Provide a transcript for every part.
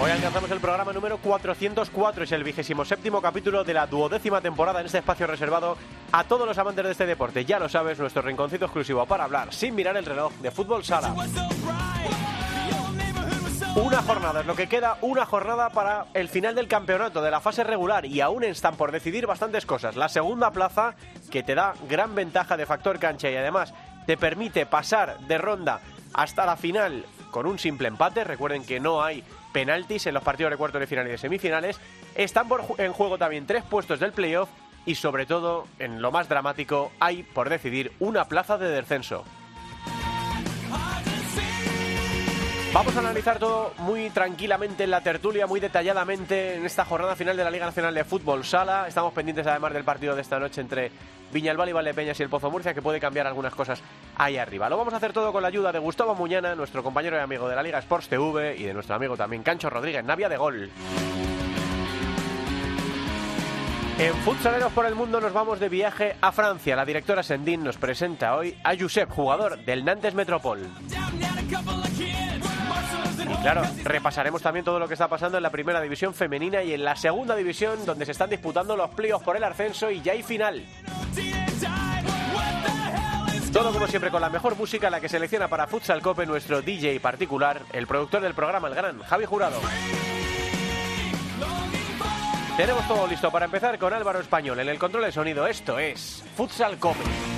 Hoy alcanzamos el programa número 404, es el vigésimo séptimo capítulo de la duodécima temporada en este espacio reservado a todos los amantes de este deporte. Ya lo sabes, nuestro rinconcito exclusivo para hablar sin mirar el reloj de fútbol sala. Una jornada, es lo que queda, una jornada para el final del campeonato de la fase regular y aún están por decidir bastantes cosas. La segunda plaza, que te da gran ventaja de factor cancha y además te permite pasar de ronda hasta la final con un simple empate. Recuerden que no hay penaltis en los partidos de cuartos de final y de semifinales. Están en juego también tres puestos del playoff y sobre todo, en lo más dramático, hay por decidir una plaza de descenso. Vamos a analizar todo muy tranquilamente en la tertulia, muy detalladamente en esta jornada final de la Liga Nacional de Fútbol Sala. Estamos pendientes además del partido de esta noche entre Viñalbal y Valdepeñas y el Pozo Murcia, que puede cambiar algunas cosas ahí arriba. Lo vamos a hacer todo con la ayuda de Gustavo Muñana, nuestro compañero y amigo de la Liga Sports TV, y de nuestro amigo también Cancho Rodríguez, Navia de Gol. En Futsaleros por el Mundo nos vamos de viaje a Francia. La directora Sendín nos presenta hoy a Josep, jugador del Nantes Metropol. Y claro, repasaremos también todo lo que está pasando en la primera división femenina y en la segunda división, donde se están disputando los playoffs por el ascenso y ya hay final. Todo como siempre con la mejor música, la que selecciona para Futsal Cope nuestro DJ particular, el productor del programa, el gran Javi Jurado. Tenemos todo listo para empezar con Álvaro Español en el control de sonido. Esto es Futsal Cope.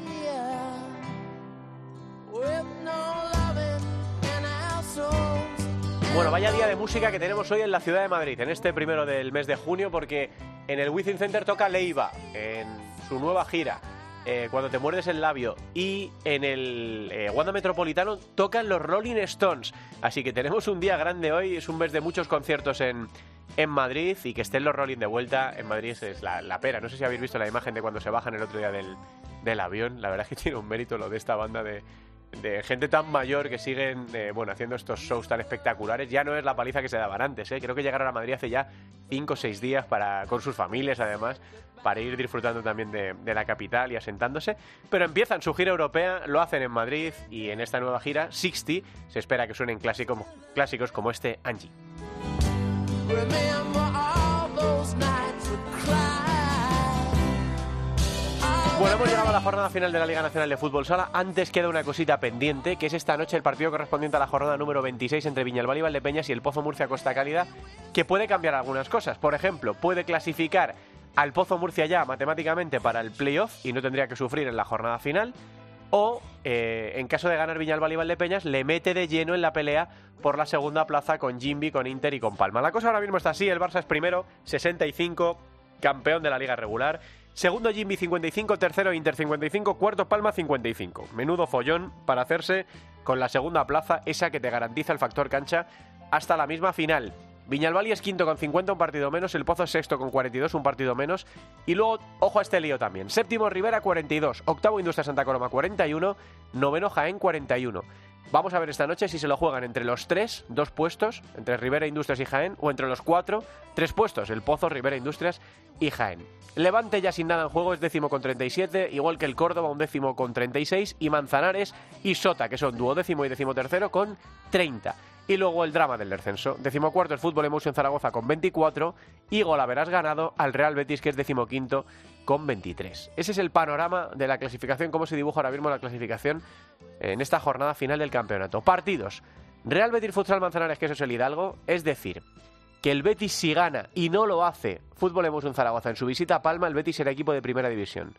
Bueno, vaya día de música que tenemos hoy en la ciudad de Madrid, en este primero del mes de junio, porque en el Wizzing Center toca Leiva, en su nueva gira, eh, Cuando te muerdes el labio, y en el eh, Wanda Metropolitano tocan los Rolling Stones. Así que tenemos un día grande hoy, es un mes de muchos conciertos en, en Madrid, y que estén los Rolling de vuelta en Madrid es la, la pera. No sé si habéis visto la imagen de cuando se bajan el otro día del, del avión, la verdad es que tiene un mérito lo de esta banda de de gente tan mayor que siguen eh, bueno haciendo estos shows tan espectaculares ya no es la paliza que se daban antes ¿eh? creo que llegaron a Madrid hace ya 5 o 6 días para con sus familias además para ir disfrutando también de, la capital y asentándose pero empiezan su gira europea lo hacen en Madrid y en esta nueva gira 60 se espera que suenen clásicos como este Angie Bueno, hemos llegado a la jornada final de la Liga Nacional de Fútbol Sala. Antes queda una cosita pendiente, que es esta noche el partido correspondiente a la jornada número 26 entre Viñalbal y Valdepeñas y el Pozo Murcia Costa Cálida, que puede cambiar algunas cosas. Por ejemplo, puede clasificar al Pozo Murcia ya matemáticamente para el playoff y no tendría que sufrir en la jornada final. O, eh, en caso de ganar Viñalbal y Valdepeñas, le mete de lleno en la pelea por la segunda plaza con Jimby, con Inter y con Palma. La cosa ahora mismo está así, el Barça es primero, 65, campeón de la liga regular. Segundo Jimmy 55, tercero Inter 55, cuarto Palma 55. Menudo follón para hacerse con la segunda plaza, esa que te garantiza el factor cancha hasta la misma final. Viñalbali es quinto con 50, un partido menos. El Pozo es sexto con 42, un partido menos. Y luego, ojo a este lío también. Séptimo Rivera 42, octavo Industria Santa Coloma 41, noveno Jaén 41. Vamos a ver esta noche si se lo juegan entre los tres, dos puestos, entre Rivera Industrias y Jaén, o entre los cuatro, tres puestos, el Pozo, Rivera Industrias y Jaén. Levante ya sin nada en juego es décimo con 37, igual que el Córdoba, un décimo con 36, y Manzanares y Sota, que son duodécimo y décimo tercero, con 30. Y luego el drama del descenso. Decimocuarto el Fútbol Emotion Zaragoza con 24 y Golaveras ganado al Real Betis que es decimoquinto con 23. Ese es el panorama de la clasificación, cómo se dibuja ahora mismo la clasificación en esta jornada final del campeonato. Partidos. Real Betis Futsal Manzanares, que eso es el Hidalgo, es decir, que el Betis si gana y no lo hace, Fútbol un Zaragoza en su visita a Palma, el Betis será equipo de primera división.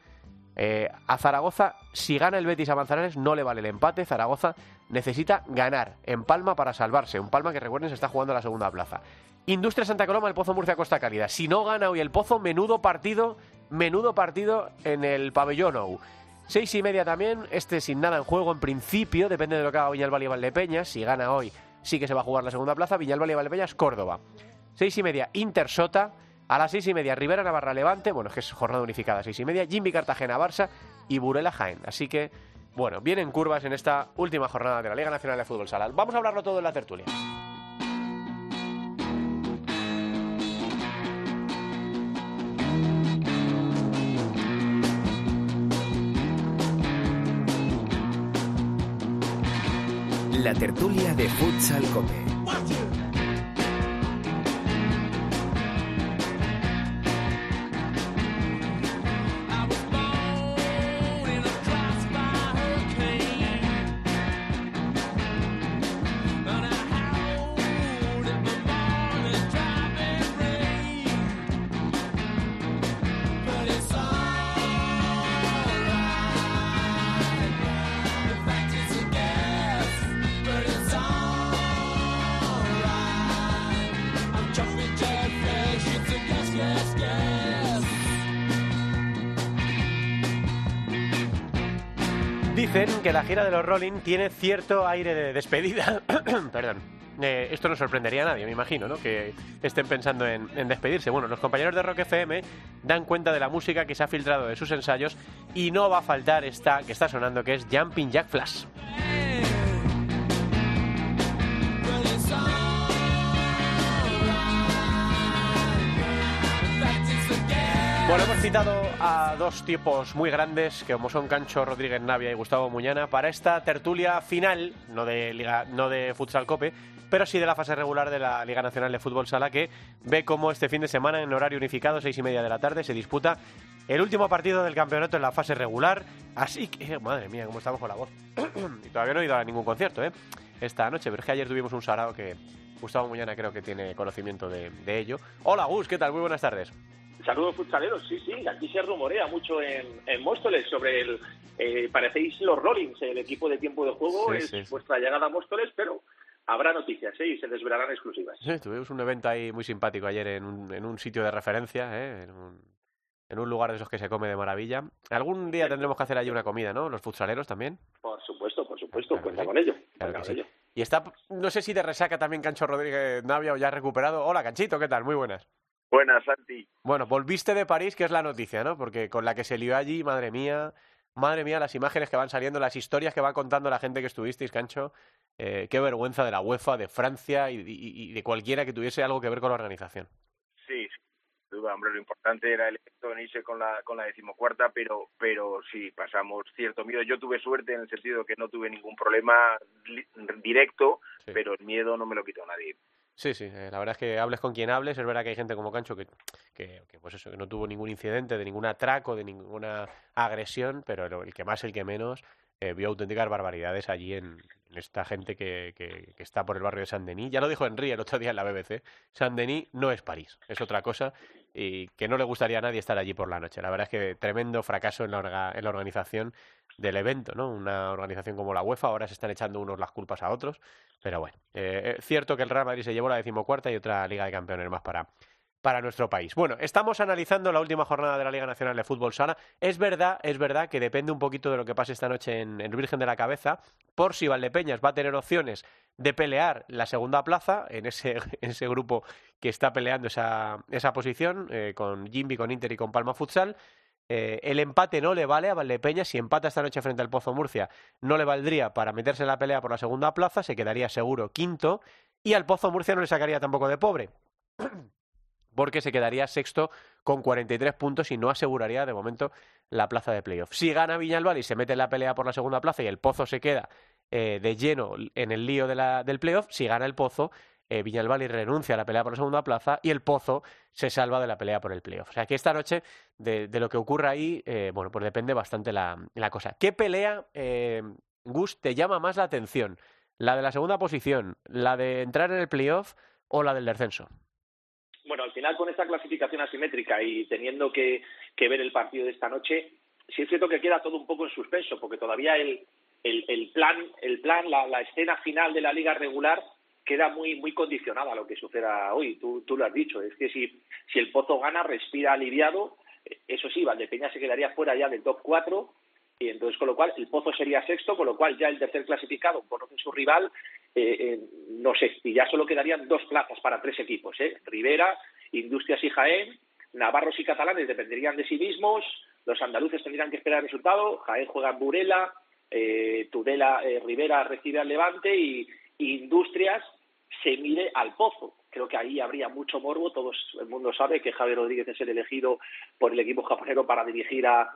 Eh, a Zaragoza, si gana el Betis a Manzanares, no le vale el empate. Zaragoza necesita ganar en Palma para salvarse. Un Palma que recuerden se está jugando a la segunda plaza. Industria Santa Coloma, el Pozo Murcia Costa Cálida. Si no gana hoy el Pozo, menudo partido, menudo partido en el pabellón OU. Seis y media también, este sin nada en juego en principio, depende de lo que haga Villalba y Valdepeñas. Si gana hoy, sí que se va a jugar la segunda plaza. Villalba y Valdepeñas, Córdoba. Seis y media, Inter Sota. A las seis y media, Rivera Navarra Levante. Bueno, es que es jornada unificada, seis y media. Jimmy Cartagena Barça y Burela Jaén. Así que, bueno, vienen curvas en esta última jornada de la Liga Nacional de Fútbol Sala. Vamos a hablarlo todo en la tertulia. La tertulia de Futsal Cope. La gira de los Rolling tiene cierto aire de despedida. Perdón. Eh, esto no sorprendería a nadie, me imagino, ¿no? Que estén pensando en, en despedirse. Bueno, los compañeros de Rock FM dan cuenta de la música que se ha filtrado de sus ensayos y no va a faltar esta que está sonando, que es Jumping Jack Flash. Bueno, hemos citado a dos tipos muy grandes, que como son Cancho Rodríguez Navia y Gustavo Muñana, para esta tertulia final, no de, Liga, no de Futsal Cope, pero sí de la fase regular de la Liga Nacional de Fútbol Sala, que ve cómo este fin de semana, en horario unificado, seis y media de la tarde, se disputa el último partido del campeonato en la fase regular. Así que, madre mía, cómo estamos con la voz. y todavía no he ido a ningún concierto, ¿eh? Esta noche, pero es que ayer tuvimos un sarao que Gustavo Muñana creo que tiene conocimiento de, de ello. Hola, Gus, ¿qué tal? Muy buenas tardes. Saludos futsaleros, sí, sí, aquí se rumorea mucho en, en Móstoles sobre el, eh, parecéis los Rollins, el equipo de tiempo de juego, Sí, es sí. vuestra llegada a Móstoles, pero habrá noticias ¿eh? y se desvelarán exclusivas. Sí, tuvimos un evento ahí muy simpático ayer en un, en un sitio de referencia, ¿eh? en, un, en un lugar de esos que se come de maravilla. Algún día tendremos que hacer allí una comida, ¿no? Los futsaleros también. Por supuesto, por supuesto, Claro cuenta sí. con ello. Claro cuenta con ello. Y está, no sé si de resaca también Cancho Rodríguez Navia o ya recuperado. Hola, Canchito, ¿qué tal? Muy buenas. Buenas, Santi. Bueno, volviste de París, que es la noticia, ¿no? Porque con la que se lió allí, madre mía, madre mía, las imágenes que van saliendo, las historias que va contando la gente que estuvisteis, Cancho. Eh, qué vergüenza de la UEFA, de Francia y, y- y de cualquiera que tuviese algo que ver con la organización. Sí, sin duda, hombre, lo importante era el efecto venirse con la, con la decimocuarta, pero, pero sí, pasamos cierto miedo. Yo tuve suerte en el sentido de que no tuve ningún problema directo, Sí. pero el miedo no me lo quitó nadie. Sí, sí, eh, la verdad es que hables con quien hables, es verdad que hay gente como Cancho que, que, pues eso, que no tuvo ningún incidente, de ningún atraco, de ninguna agresión, pero el que más, el que menos, eh, vio auténticas barbaridades allí en, en esta gente que, que- que está por el barrio de Saint-Denis. Ya lo dijo Henry el otro día en la BBC, Saint-Denis no es París, es otra cosa y que no le gustaría a nadie estar allí por la noche. La verdad es que tremendo fracaso en la, en la organización del evento, ¿no? Una organización como la UEFA, ahora se están echando unos las culpas a otros, pero bueno, eh, es cierto que el Real Madrid se llevó la decimocuarta y otra Liga de Campeones más para, para nuestro país. Bueno, estamos analizando la última jornada de la Liga Nacional de Fútbol Sala. Es verdad, es verdad que depende un poquito de lo que pase esta noche en Virgen de la Cabeza, por si Valdepeñas va a tener opciones de pelear la segunda plaza en ese, en ese grupo que está peleando esa, esa posición, eh, con Jimby, con Inter y con Palma Futsal. Eh, el empate no le vale a Valdepeñas. Si empata esta noche frente al Pozo Murcia, no le valdría para meterse en la pelea por la segunda plaza, se quedaría seguro quinto. Y al Pozo Murcia no le sacaría tampoco de pobre, porque se quedaría sexto con 43 puntos y no aseguraría de momento la plaza de playoff. Si gana Viñalbal y se mete en la pelea por la segunda plaza y el Pozo se queda eh, de lleno en el lío del playoff, si gana el Pozo, eh, Viñalbal y renuncia a la pelea por la segunda plaza y el Pozo se salva de la pelea por el playoff. O sea que esta noche, de, de lo que ocurra ahí, eh, bueno, pues depende bastante la, la cosa. ¿Qué pelea, eh, Gus, te llama más la atención? ¿La de la segunda posición, la de entrar en el playoff o la del descenso? Final con esta clasificación asimétrica y teniendo que, que ver el partido de esta noche, sí es cierto que queda todo un poco en suspenso, porque todavía el, el, el plan, el plan la, escena final de la liga regular queda muy muy condicionada a lo que suceda hoy. Tú, tú lo has dicho, es que si, si el Pozo gana, respira aliviado. Eso sí, Valdepeña se quedaría fuera ya del top 4 y entonces con lo cual el Pozo sería sexto, con lo cual ya el tercer clasificado conoce su rival, eh, eh, no sé, y ya solo quedarían dos plazas para tres equipos, ¿eh? Rivera, Industrias y Jaén, Navarros y catalanes dependerían de sí mismos, los andaluces tendrían que esperar el resultado, Jaén juega en Burela, eh, Tudela, eh, Rivera recibe al Levante y, Industrias se mide al Pozo. Creo que ahí habría mucho morbo. Todo el mundo sabe que Javier Rodríguez es el elegido por el equipo japonero para dirigir a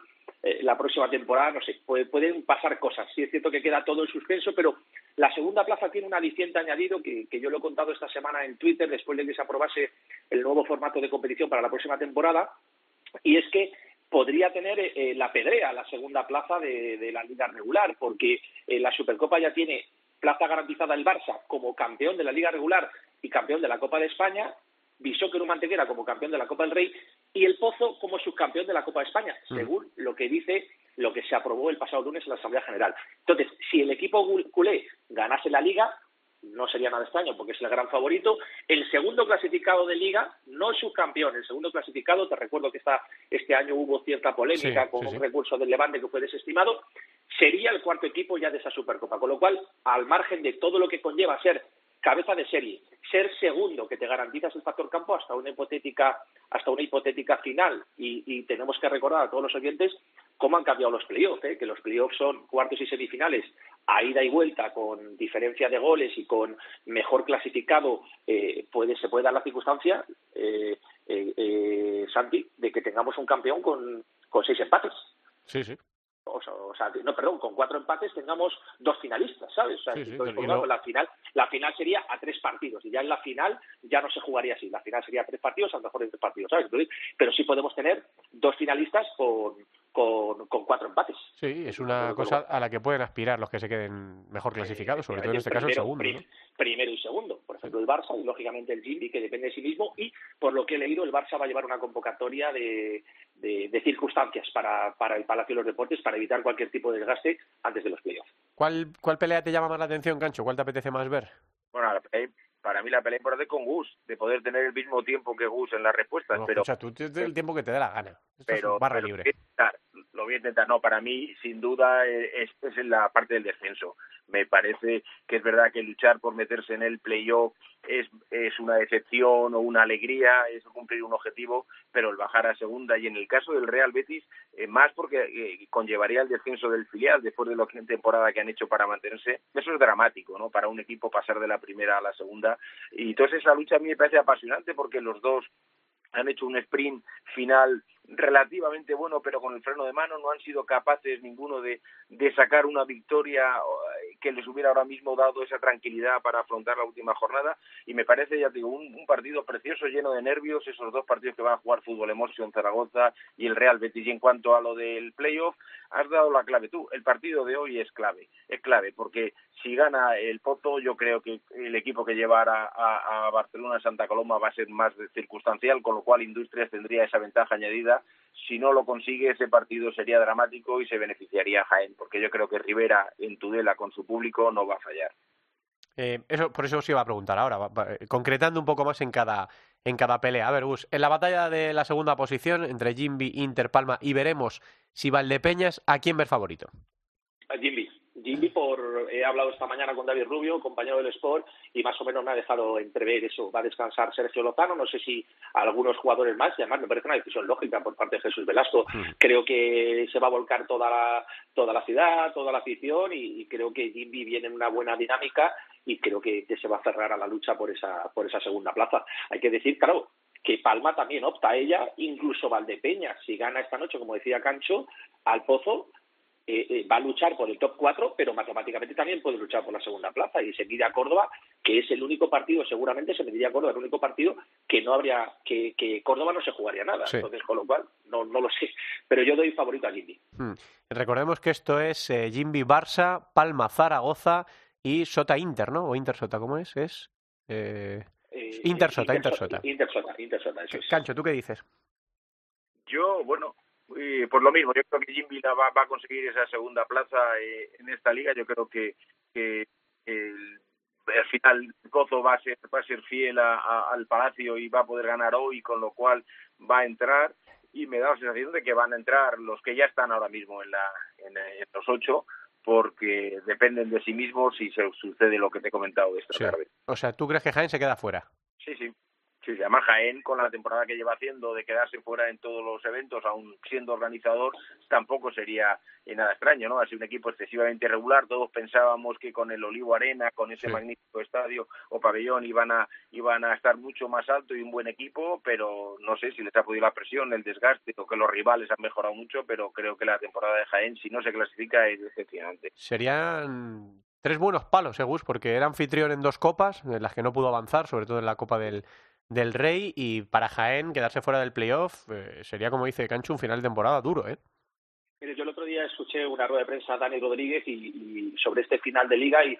eh, la próxima temporada. No sé, puede- pueden pasar cosas. Sí es cierto que queda todo en suspenso, pero la segunda plaza tiene un aliciente añadido que, que yo lo he contado esta semana en Twitter después de que se aprobase el nuevo formato de competición para la próxima temporada. Y es que podría tener eh, la pedrea la segunda plaza de, de la liga regular, porque eh, la Supercopa ya tiene plaza garantizada el Barça como campeón de la liga regular y campeón de la Copa de España, Bisóquero Mantequera como campeón de la Copa del Rey y el Pozo como subcampeón de la Copa de España, según lo que dice lo que se aprobó el pasado lunes en la Asamblea General. Entonces, si el equipo culé ganase la liga, no sería nada extraño porque es el gran favorito. El segundo clasificado de liga, no es subcampeón, el segundo clasificado, te recuerdo que esta, este año hubo cierta polémica Sí, con sí, un sí. recurso del Levante que fue desestimado, sería el cuarto equipo ya de esa Supercopa. Con lo cual, al margen de todo lo que conlleva ser cabeza de serie, ser segundo, que te garantizas el factor campo hasta una hipotética, hasta una hipotética final, y, y tenemos que recordar a todos los oyentes cómo han cambiado los playoffs, ¿eh? que los playoffs son cuartos y semifinales a ida y vuelta con diferencia de goles y con mejor clasificado eh, puede se puede dar la circunstancia eh, eh, eh, Santi de que tengamos un campeón con, con seis empates Sí, sí. o sea, o sea, no, perdón, con cuatro empates tengamos dos finalistas, ¿sabes? O sea, Sí, sí, entonces, la final, la final sería a tres partidos y ya en la final ya no se jugaría así, la final sería a tres partidos, a lo mejor en tres partidos, ¿sabes? Entonces, pero sí podemos tener dos finalistas con, con, con cuatro empates. Sí, es una cosa a la que pueden aspirar los que se queden mejor clasificados, sobre todo en este caso el segundo. prim- ¿no? Primero y segundo, por ejemplo, el Barça y lógicamente el Jimmy, que depende de sí mismo, y por lo que he leído, el Barça va a llevar una convocatoria de, de, de circunstancias para, para el Palacio de los Deportes para evitar cualquier tipo de desgaste antes de los playoffs. ¿Cuál, ¿Cuál pelea te llama más la atención, Cancho? ¿Cuál te apetece más ver? Bueno, la pelea- para mí la pelea importante es con Gus, de poder tener el mismo tiempo que Gus en las respuestas, No, pero escucha, tú tienes el tiempo que te dé la gana. Esto es pero, barra pero libre. Lo voy a intentar. No, para mí, sin duda, eh, es, es la parte del descenso. Me parece que es verdad que luchar por meterse en el playoff es, es una decepción o una alegría, es cumplir un objetivo, pero el bajar a segunda y en el caso del Real Betis, eh, más porque eh, conllevaría el descenso del filial después de la temporada que han hecho para mantenerse, eso es dramático, ¿no? Para un equipo pasar de la primera a la segunda. Y entonces esa lucha a mí me parece apasionante porque los dos han hecho un sprint final relativamente bueno, pero con el freno de mano no han sido capaces ninguno de, de sacar una victoria eh, que les hubiera ahora mismo dado esa tranquilidad para afrontar la última jornada y me parece, ya te digo, un, partido precioso, lleno de nervios, esos dos partidos que van a jugar Fútbol Emotion Zaragoza y el Real Betis. Y en cuanto a lo del playoff, has dado la clave tú, el partido de hoy es clave, es clave, porque si gana el Poto, yo creo que el equipo que llevará a, a Barcelona Santa Coloma va a ser más circunstancial, con lo cual Industrias tendría esa ventaja añadida. Si no lo consigue, ese partido sería dramático y se beneficiaría a Jaén, porque yo creo que Rivera en Tudela con su público no va a fallar. Eh, eso, por eso os iba a preguntar ahora, eh, concretando un poco más en cada, en cada pelea. A ver, Gus, en la batalla de la segunda posición entre Jimby, Inter, Palma y veremos si Valdepeñas, ¿a quién ver favorito? A Jimmy. Jimmy, por, he hablado esta mañana con David Rubio, compañero del Sport, y más o menos me ha dejado entrever eso. Va a descansar Sergio Lozano, no sé si algunos jugadores más, y además me parece una decisión lógica por parte de Jesús Velasco. Creo que se va a volcar toda la, toda la ciudad, toda la afición, y, y creo que Jimmy viene en una buena dinámica y creo que, que se va a cerrar a la lucha por esa, por esa segunda plaza. Hay que decir, claro, que Palma también opta a ella, incluso Valdepeña, si gana esta noche, como decía Cancho, al Pozo, eh, eh, va a luchar por el top 4, pero matemáticamente también puede luchar por la segunda plaza y se mide a Córdoba, que es el único partido, seguramente se mediría a Córdoba, el único partido que no habría, que, que Córdoba no se jugaría nada. Sí. Entonces, con lo cual, no, no lo sé, pero yo doy favorito a Jimmy. Hmm. Recordemos que esto es eh, Jimby Barça, Palma Zaragoza y Sota Inter, ¿no? O Inter Sota, ¿cómo es? Es. eh, Eh, eh, Intersota, Intersota. Intersota, Intersota, eso es. Cancho, ¿tú qué dices? Yo, bueno, eh, por lo mismo, yo creo que Jimmy la va, va a conseguir esa segunda plaza eh, en esta liga. Yo creo que, que el, al final Gozo va a ser, va a ser fiel a- a- al Palacio y va a poder ganar hoy, con lo cual va a entrar. Y me da la sensación de que van a entrar los que ya están ahora mismo en, la, en, en los ocho, porque dependen de sí mismos si se sucede lo que te he comentado esta Sí. tarde. O sea, ¿tú crees que Jaén se queda fuera? Sí, sí. Sí, sí, además Jaén, con la temporada que lleva haciendo de quedarse fuera en todos los eventos, aún siendo organizador, tampoco sería eh, nada extraño, ¿no? Ha sido un equipo excesivamente regular. Todos pensábamos que con el Olivo Arena, con ese Sí. magnífico estadio o pabellón, iban a, iban a estar mucho más alto y un buen equipo, pero no sé si les ha podido la presión, el desgaste o que los rivales han mejorado mucho, pero creo que la temporada de Jaén, si no se clasifica, es decepcionante. Serían tres buenos palos, eh, Gus, porque era anfitrión en dos copas, en las que no pudo avanzar, sobre todo en la Copa del, del Rey, y para Jaén quedarse fuera del playoff eh, sería, como dice Cancho, un final de temporada duro, ¿eh? Mire, yo el otro día escuché una rueda de prensa a Dani Rodríguez y, y sobre este final de liga y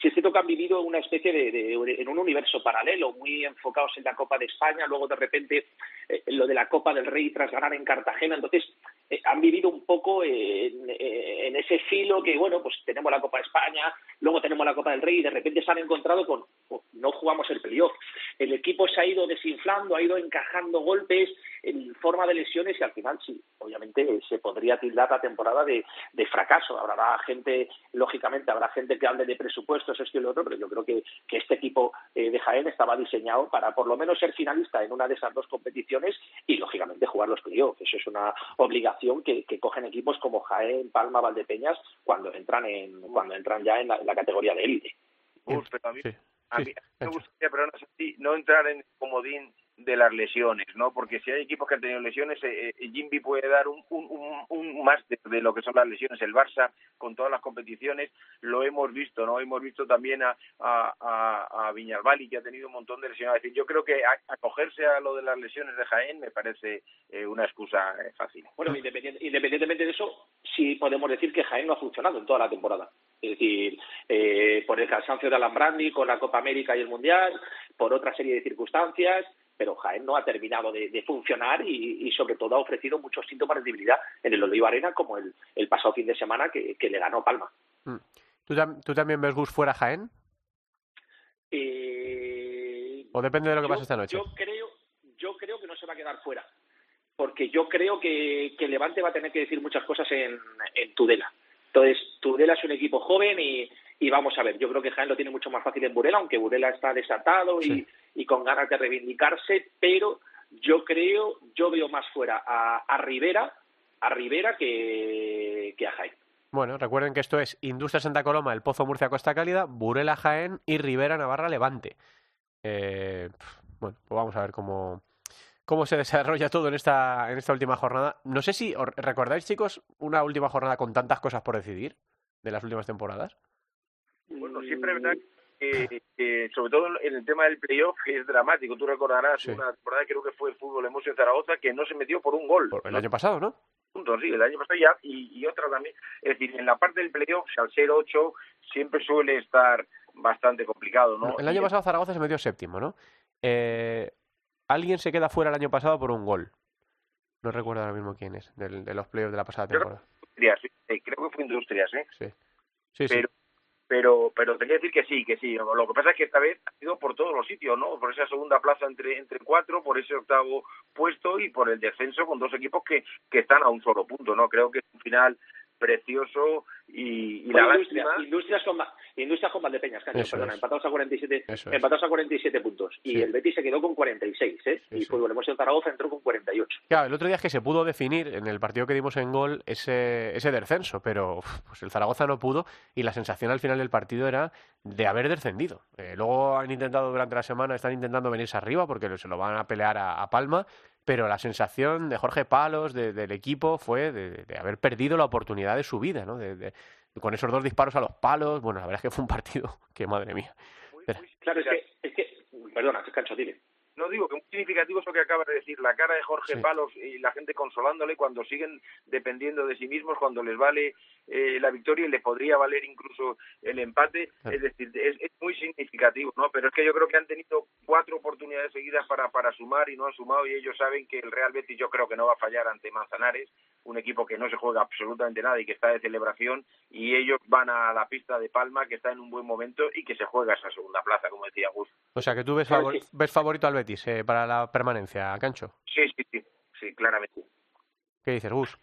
sí es cierto que han vivido una especie de, en un universo paralelo, muy enfocados en la Copa de España, luego de repente eh, lo de la Copa del Rey tras ganar en Cartagena, entonces eh, han vivido un poco en, eh, en ese filo que, bueno, pues tenemos la Copa de España, luego tenemos la Copa del Rey y de repente se han encontrado con, no jugamos el playoff. El equipo se ha ido desinflando, ha ido encajando golpes en forma de lesiones y al final sí, obviamente eh, se podría tildar la temporada de, de fracaso. Habrá gente, lógicamente, habrá gente que hable de presupuestos, esto y lo otro, pero yo creo que, que este equipo eh, de Jaén estaba diseñado para por lo menos ser finalista en una de esas dos competiciones y lógicamente jugar los playoffs. Eso es una obligación que, que cogen equipos como Jaén, Palma, Valdepeñas cuando entran en cuando entran ya en la, en la categoría de élite. Uf, pero a mí, Sí, a sí, mí me gustaría, pero no, sé si- no entrar en el comodín de las lesiones, ¿no? Porque si hay equipos que han tenido lesiones, eh, eh, Jimby puede dar un, un, un, un máster de lo que son las lesiones. El Barça, con todas las competiciones, lo hemos visto, ¿no? Hemos visto también a, a, a, Viñalbali, que ha tenido un montón de lesiones. Es decir, yo creo que acogerse a lo de las lesiones de Jaén me parece eh, una excusa eh, fácil. Bueno, independient- independientemente de eso, sí podemos decir que Jaén no ha funcionado en toda la temporada. Es decir, eh, por el cansancio de Alan Brandi con la Copa América y el Mundial, por otra serie de circunstancias, pero Jaén no ha terminado de, de funcionar y, y, sobre todo ha ofrecido muchos síntomas de debilidad en el Oliva Arena, como el, el pasado fin de semana que, que le ganó Palma. Mm. ¿Tú, tam- tú también ves Gus fuera Jaén? Eh, ¿O depende de lo que yo- pase esta noche? Yo creo, yo creo que no se va a quedar fuera, porque yo creo que, que Levante va a tener que decir muchas cosas en, en Tudela. Entonces, Tudela es un equipo joven y, y vamos a ver, yo creo que Jaén lo tiene mucho más fácil en Burela, aunque Burela está desatado y, Sí. y con ganas de reivindicarse, pero yo creo, yo veo más fuera a, a Rivera, a Rivera que, que a Jaén. Bueno, recuerden que esto es Industria Santa Coloma, El Pozo Murcia Costa Cálida, Burela Jaén y Rivera Navarra Levante. Eh, bueno, pues vamos a ver cómo, cómo se desarrolla todo en esta, en esta última jornada. No sé si os recordáis, chicos, una última jornada con tantas cosas por decidir de las últimas temporadas. Bueno, siempre es verdad que, que, sobre todo en el tema del playoff, que es dramático. Tú recordarás Sí. una temporada, creo que fue el Fútbol Emotion Zaragoza, que no se metió por un gol. Por- el ¿no? año pasado, ¿no? sí, el año pasado ya, y, y otra también. Es decir, en la parte del playoff, al ser 8, siempre suele estar bastante complicado, ¿no? El año pasado Zaragoza se metió séptimo, ¿no? Eh, alguien se queda fuera el año pasado por un gol. No recuerdo ahora mismo quién es, del- de los playoffs de la pasada Creo- temporada. Industrias, sí, sí, creo que fue Industrias, ¿eh? Sí, sí, sí. Pero, pero, te quiero decir que sí, que sí. Lo que pasa es que esta vez ha sido por todos los sitios, ¿no? Por esa segunda plaza entre, entre cuatro, por ese octavo puesto y por el descenso con dos equipos que, que están a un solo punto, ¿no? Creo que es un final precioso y, la Industria- lástima... Industrias con, Industrias con Valdepeñas, Eso perdona, empatados a 47, Eso es. empatados a 47 puntos. Y Sí. el Betis se quedó con 46, ¿eh? Sí, y sí. Fútbol Emoción Zaragoza entró con 48. Claro, el otro día es que se pudo definir en el partido que dimos en gol ese, ese descenso, pero pues el Zaragoza no pudo y la sensación al final del partido era de haber descendido. Eh, luego han intentado durante la semana, están intentando venirse arriba porque se lo van a pelear a, a Palma, pero la sensación de Jorge Palos, de- del equipo, fue de, de haber perdido la oportunidad de su vida, ¿no? De- de- con esos dos disparos a los palos, bueno, la verdad es que fue un partido que, madre mía. muy- Espera. muy Claro, es que, es que perdona, Cancho, dile. No digo que muy significativo eso que acaba de decir, la cara de Jorge Sí. Palos y la gente consolándole cuando siguen dependiendo de sí mismos, cuando les vale eh, la victoria y les podría valer incluso el empate, Claro. es decir, es, es muy significativo, ¿no? Pero es que yo creo que han tenido cuatro oportunidades seguidas para, para sumar y no han sumado y ellos saben que el Real Betis yo creo que no va a fallar ante Manzanares, un equipo que no se juega absolutamente nada y que está de celebración y ellos van a la pista de Palma que está en un buen momento y que se juega esa segunda plaza, como decía Gus. O sea que tú ves, Claro, favor- sí. ves favorito al Betis eh, para la permanencia, Cancho. Sí, sí, sí, sí, claramente. ¿Qué dices, Gus?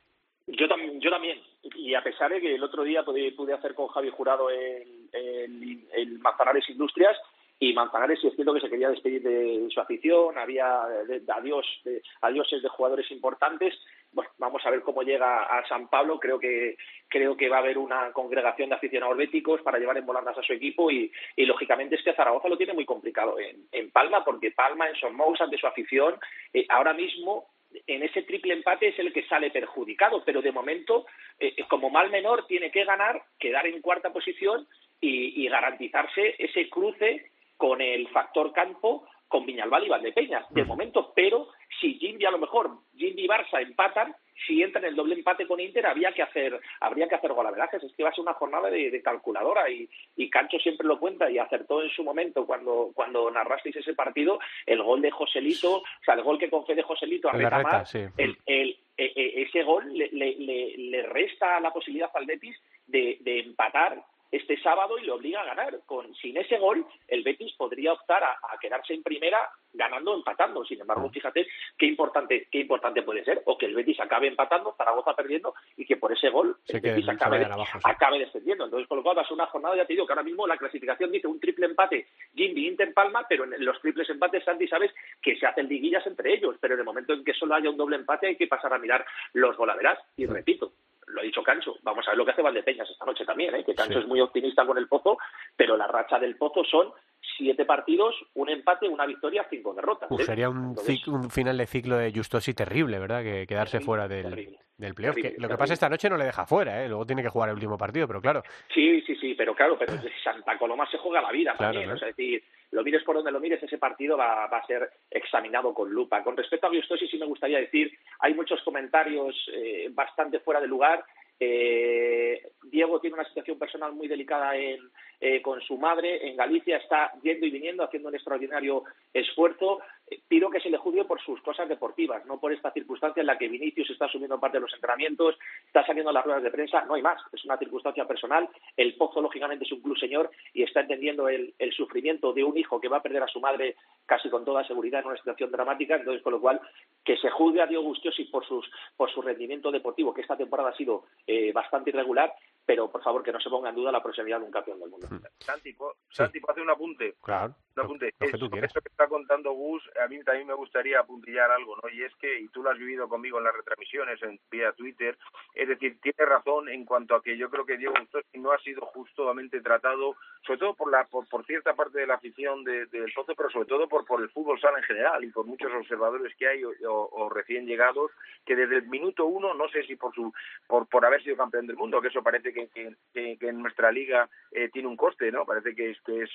Yo, tam- yo también. Y a pesar de que el otro día pude, pude hacer con Javi Jurado el, el, el Manzanares Industrias, y Manzanares sí es cierto que se quería despedir de su afición, había de- de adiós, de, adioses de jugadores importantes. Bueno, vamos a ver cómo llega a San Pablo. Creo que creo que va a haber una congregación de aficionados béticos para llevar en volandas a su equipo y, y lógicamente es que Zaragoza lo tiene muy complicado en, en Palma porque Palma en Somous ante su afición eh, ahora mismo en ese triple empate es el que sale perjudicado, pero de momento, eh, como mal menor, tiene que ganar, quedar en cuarta posición y, y garantizarse ese cruce con el factor campo con Viñalbal y Valdepeñas, de momento, pero si Jimby a lo mejor, Jimby y Barça empatan, si entra en el doble empate con Inter había que hacer, habría que hacer golaverajes, es que va a ser una jornada de, de calculadora y, y Cancho siempre lo cuenta y acertó en su momento cuando, cuando narrasteis ese partido, el gol de Joselito, o sea, el gol que concede Joselito a El de Reta Reta, Mar, sí. el, el- e- e- ese gol le, le- le- le resta la posibilidad al Betis de, de empatar este sábado y le obliga a ganar. Con, sin ese gol, el Betis podría optar a, a quedarse en primera ganando o empatando. Sin embargo, fíjate qué importante, qué importante puede ser. O que el Betis acabe empatando, Zaragoza perdiendo y que por ese gol el Betis acabe, vayan abajo, sí. acabe descendiendo. Entonces, con lo cual va a ser una jornada, ya te digo, que ahora mismo la clasificación dice un triple empate Gimbi Inter Palma, pero en los triples empates, Santi, sabes que se hacen liguillas entre ellos, pero en el momento en que solo haya un doble empate hay que pasar a mirar los golaveras. Y repito, lo ha dicho Cancho, vamos a ver lo que hace Valdepeñas esta noche también, ¿eh? que Cancho Sí. es muy optimista con el Pozo, pero la racha del Pozo son siete partidos, un empate, una victoria, cinco derrotas. Uf, ¿eh? sería un, Entonces, un final de ciclo de Justosi terrible, ¿verdad? Que quedarse Terrible, fuera del, terrible, del playoff. que lo que pasa esta noche no le deja fuera, ¿eh? Luego tiene que jugar el último partido, pero claro. Sí, sí, sí, pero claro, pero Santa Coloma se juega la vida Claro, también. ¿no? o sea, es decir, lo mires por donde lo mires, ese partido va, va a ser examinado con lupa. Con respecto a Gustosi, sí me gustaría decir, hay muchos comentarios eh, bastante fuera de lugar. Eh, Diego tiene una situación personal muy delicada en, eh, con su madre en Galicia, está yendo y viniendo, haciendo un extraordinario esfuerzo. Eh, pido que se le juzgue por sus cosas deportivas, no por esta circunstancia en la que Vinicius está asumiendo parte de los entrenamientos, está saliendo a las ruedas de prensa, no hay más, es una circunstancia personal. El Pozo, lógicamente, es un club señor y está entendiendo el, sufrimiento de un hijo que va a perder a su madre casi con toda seguridad en una situación dramática, entonces, con lo cual, que se juzgue a Diego Gustiosi por, sus, por su rendimiento deportivo, que esta temporada ha sido eh, bastante irregular, pero por favor que no se ponga en duda la proximidad de un campeón del mundo. Santi, ¿puedo- Sí. Santi, ¿puedo hacer un apunte? Claro. Un apunte. lo que tú está contando Gus, a mí también me gustaría apuntillar algo, ¿no? Y es que, y tú lo has vivido conmigo en las retransmisiones, en vía Twitter, es decir, tiene razón en cuanto a que yo creo que Diego no ha sido justamente tratado, sobre todo por la por, por cierta parte de la afición de- del Pozo, pero sobre todo por, por el fútbol sala en general y por muchos observadores que hay o, o- o recién llegados, que desde el minuto uno, no sé si por su por, por haber sido campeón del mundo, que eso parece que, que, en nuestra liga eh, tiene un coste, ¿no? Parece que es, es,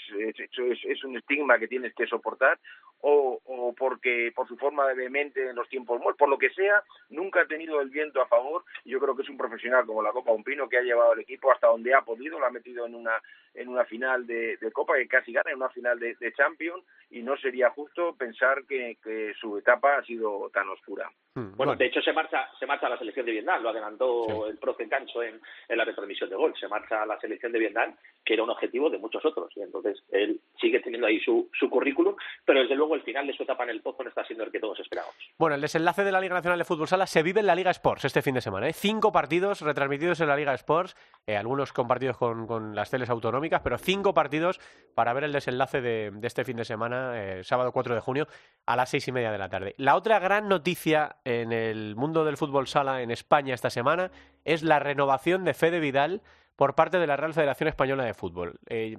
es, un estigma que tienes que soportar, o, o porque por su forma de vehemente en los tiempos muertos, por lo que sea, nunca ha tenido el viento a favor. Yo creo que es un profesional como la Copa Un Pino que ha llevado al equipo hasta donde ha podido, lo ha metido en una en una final de, de Copa que casi gana, en una final de, de Champions, y no sería justo pensar que, que su etapa ha sido tan oscura. Mm, Bueno, de hecho se marcha, se marcha a la selección de Vietnam, lo adelantó Sí. el profe Cancho en, en la retransmisión de gol, se marcha a la selección de Vietnam, que era un objetivo de muchos otros, y entonces él sigue teniendo ahí su, su currículum, pero desde luego el final de su etapa en el Pozo no está siendo el que todos esperábamos. Bueno, el desenlace de la Liga Nacional de Fútbol Sala se vive en la Liga Sports este fin de semana. ¿eh? Cinco partidos retransmitidos en la Liga Sports, eh, algunos compartidos con, las teles autonómicas, pero cinco partidos para ver el desenlace de, este fin de semana, eh, sábado 4 de junio, a las seis y media de la tarde. La otra gran noticia en el mundo del fútbol sala en España esta semana es la renovación de Fede Vidal por parte de la Real Federación Española de Fútbol. Eh,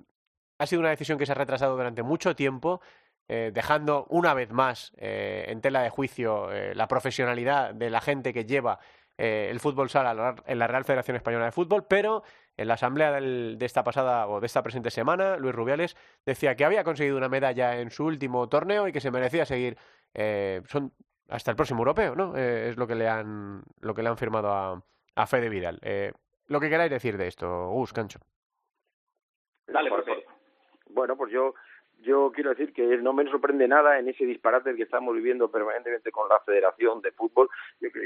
ha sido una decisión que se ha retrasado durante mucho tiempo, dejando una vez más en tela de juicio la profesionalidad de la gente que lleva eh, el fútbol sala en la Real Federación Española de Fútbol, pero en la asamblea del- de esta pasada o de esta presente semana, Luis Rubiales decía que había conseguido una medalla en su último torneo y que se merecía seguir eh, son hasta el próximo europeo, ¿no? Eh, es lo que le han lo que le han firmado a, a Fede Vidal. Eh, lo que queráis decir de esto, Gus, Cancho. Dale, Por- por- Bueno, pues yo yo quiero decir que no me sorprende nada en ese disparate que estamos viviendo permanentemente con la Federación de Fútbol.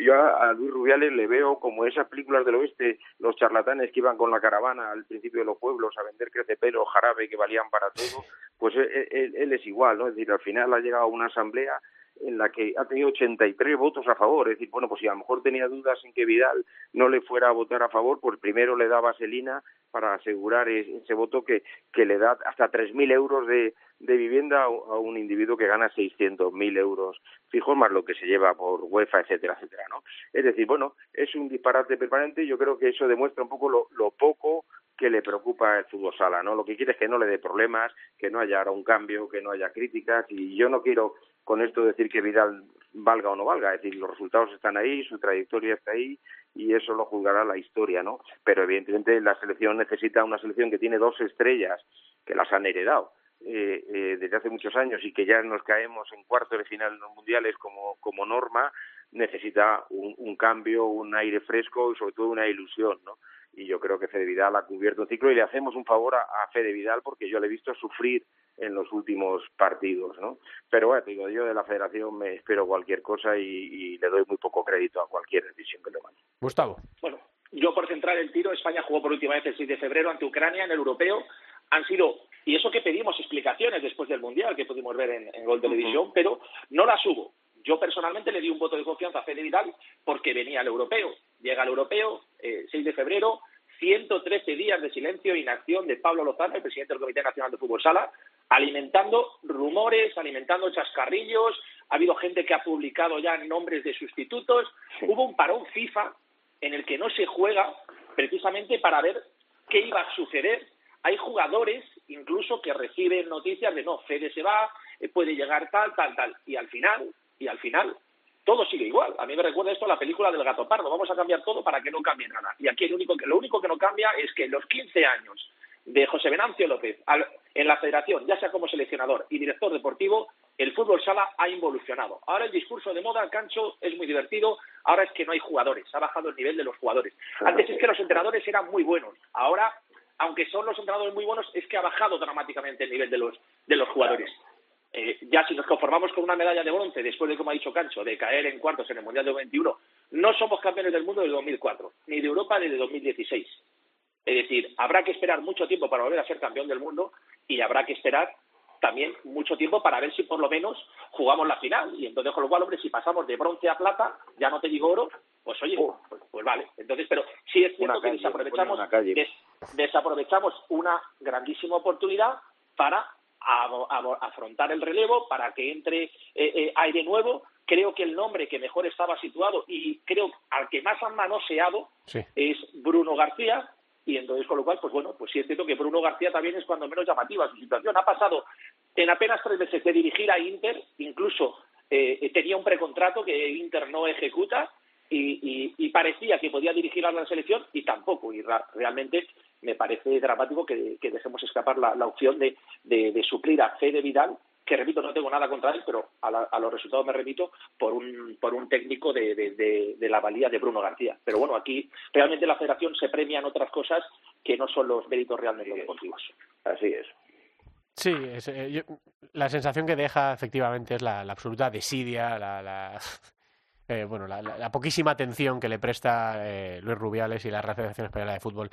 Yo, a, Luis Rubiales le veo como esas películas del oeste, los charlatanes que iban con la caravana al principio de los pueblos a vender crecepelo, jarabe que valían para todo, pues él, él- él es igual, ¿no? Es decir, al final ha llegado a una asamblea en la que ha tenido 83 votos a favor. Es decir, bueno, pues si a lo mejor tenía dudas en que Vidal no le fuera a votar a favor, pues primero le da vaselina para asegurar es- ese voto que, que le da hasta 3.000 euros de, de vivienda a a un individuo que gana 600.000 euros fijos más lo que se lleva por UEFA, etcétera, etcétera, ¿no? Es decir, bueno, es un disparate permanente y yo creo que eso demuestra un poco lo, lo poco que le preocupa el fútbol sala, ¿no? Lo que quiere es que no le dé problemas, que no haya ahora un cambio, que no haya críticas y yo no quiero con esto decir que Vidal valga o no valga, es decir, los resultados están ahí, su trayectoria está ahí y eso lo juzgará la historia, ¿no? Pero evidentemente la selección necesita una selección que tiene dos estrellas que las han heredado eh, eh, desde hace muchos años y que ya nos caemos en cuartos de final en los mundiales como, como norma, necesita un, un cambio, un aire fresco y sobre todo una ilusión, ¿no? Y yo creo que Fede Vidal ha cubierto el ciclo y le hacemos un favor a, a Fede Vidal porque yo le he visto sufrir en los últimos partidos, ¿no? Pero bueno, te digo, yo de la federación me espero cualquier cosa y, y le doy muy poco crédito a cualquier decisión que toman. Gustavo. Bueno, yo por centrar el tiro, España jugó por última vez el 6 de febrero ante Ucrania en el europeo. Han sido, y eso que pedimos explicaciones después del Mundial, que pudimos ver en, en Gol Televisión, pero no las hubo. Yo personalmente le di un voto de confianza a Fede Vidal porque venía al europeo. Llega al europeo, eh, 6 de febrero, 113 días de silencio e inacción de Pablo Lozano, el presidente del Comité Nacional de Fútbol Sala, alimentando rumores, alimentando chascarrillos. Ha habido gente que ha publicado ya nombres de sustitutos. Hubo un parón FIFA en el que no se juega precisamente para ver qué iba a suceder. Hay jugadores incluso que reciben noticias de no, Fede se va, eh, puede llegar tal, tal, tal. Y al final, y al final, todo sigue igual. A mí me recuerda esto a la película del gato pardo. Vamos a cambiar todo para que no cambie nada. Y aquí el único que, lo único que no cambia es que en los 15 años de José Venancio López al- en la federación, ya sea como seleccionador y director deportivo, el fútbol sala ha involucionado. Ahora el discurso de moda, Cancho, es muy divertido. Ahora es que no hay jugadores. Ha bajado el nivel de los jugadores. Antes es que los entrenadores eran muy buenos. Ahora, aunque son los entrenadores muy buenos, es que ha bajado dramáticamente el nivel de los, de los jugadores. Eh, ya si nos conformamos con una medalla de bronce, después de, como ha dicho Cancho, de caer en cuartos en el Mundial de 21, no somos campeones del mundo desde 2004, ni de Europa desde 2016. Es decir, habrá que esperar mucho tiempo para volver a ser campeón del mundo y habrá que esperar también mucho tiempo para ver si por lo menos jugamos la final. Y entonces, con lo cual, hombre, si pasamos de bronce a plata, ya no te digo oro, pues oye, pues, pues vale. Entonces, pero sí es cierto que desaprovechamos, una calle. des- desaprovechamos una grandísima oportunidad para abo- abo- afrontar el relevo, para que entre eh, eh, aire nuevo. Creo que el nombre que mejor estaba situado y creo al que más han manoseado Sí. es Bruno García y entonces con lo cual pues bueno pues sí es cierto que Bruno García también es cuando menos llamativa su situación ha pasado en apenas tres meses de dirigir a Inter incluso eh, tenía un precontrato que Inter no ejecuta y, y- y parecía que podía dirigir a la selección y tampoco y realmente me parece dramático que, que dejemos escapar la, la opción de, de, de suplir a Fede Vidal que repito no tengo nada contra él pero a, la- a los resultados me repito por un por un técnico de, de- de- de la valía de Bruno García. Pero bueno aquí realmente la Federación se premia en otras cosas que no son los méritos realmente deportivos. Así es. Sí, es, eh, yo- la sensación que deja efectivamente es la, la absoluta desidia, la, la- eh, bueno, la, la- la poquísima atención que le presta eh, Luis Rubiales y la Real Federación Española de Fútbol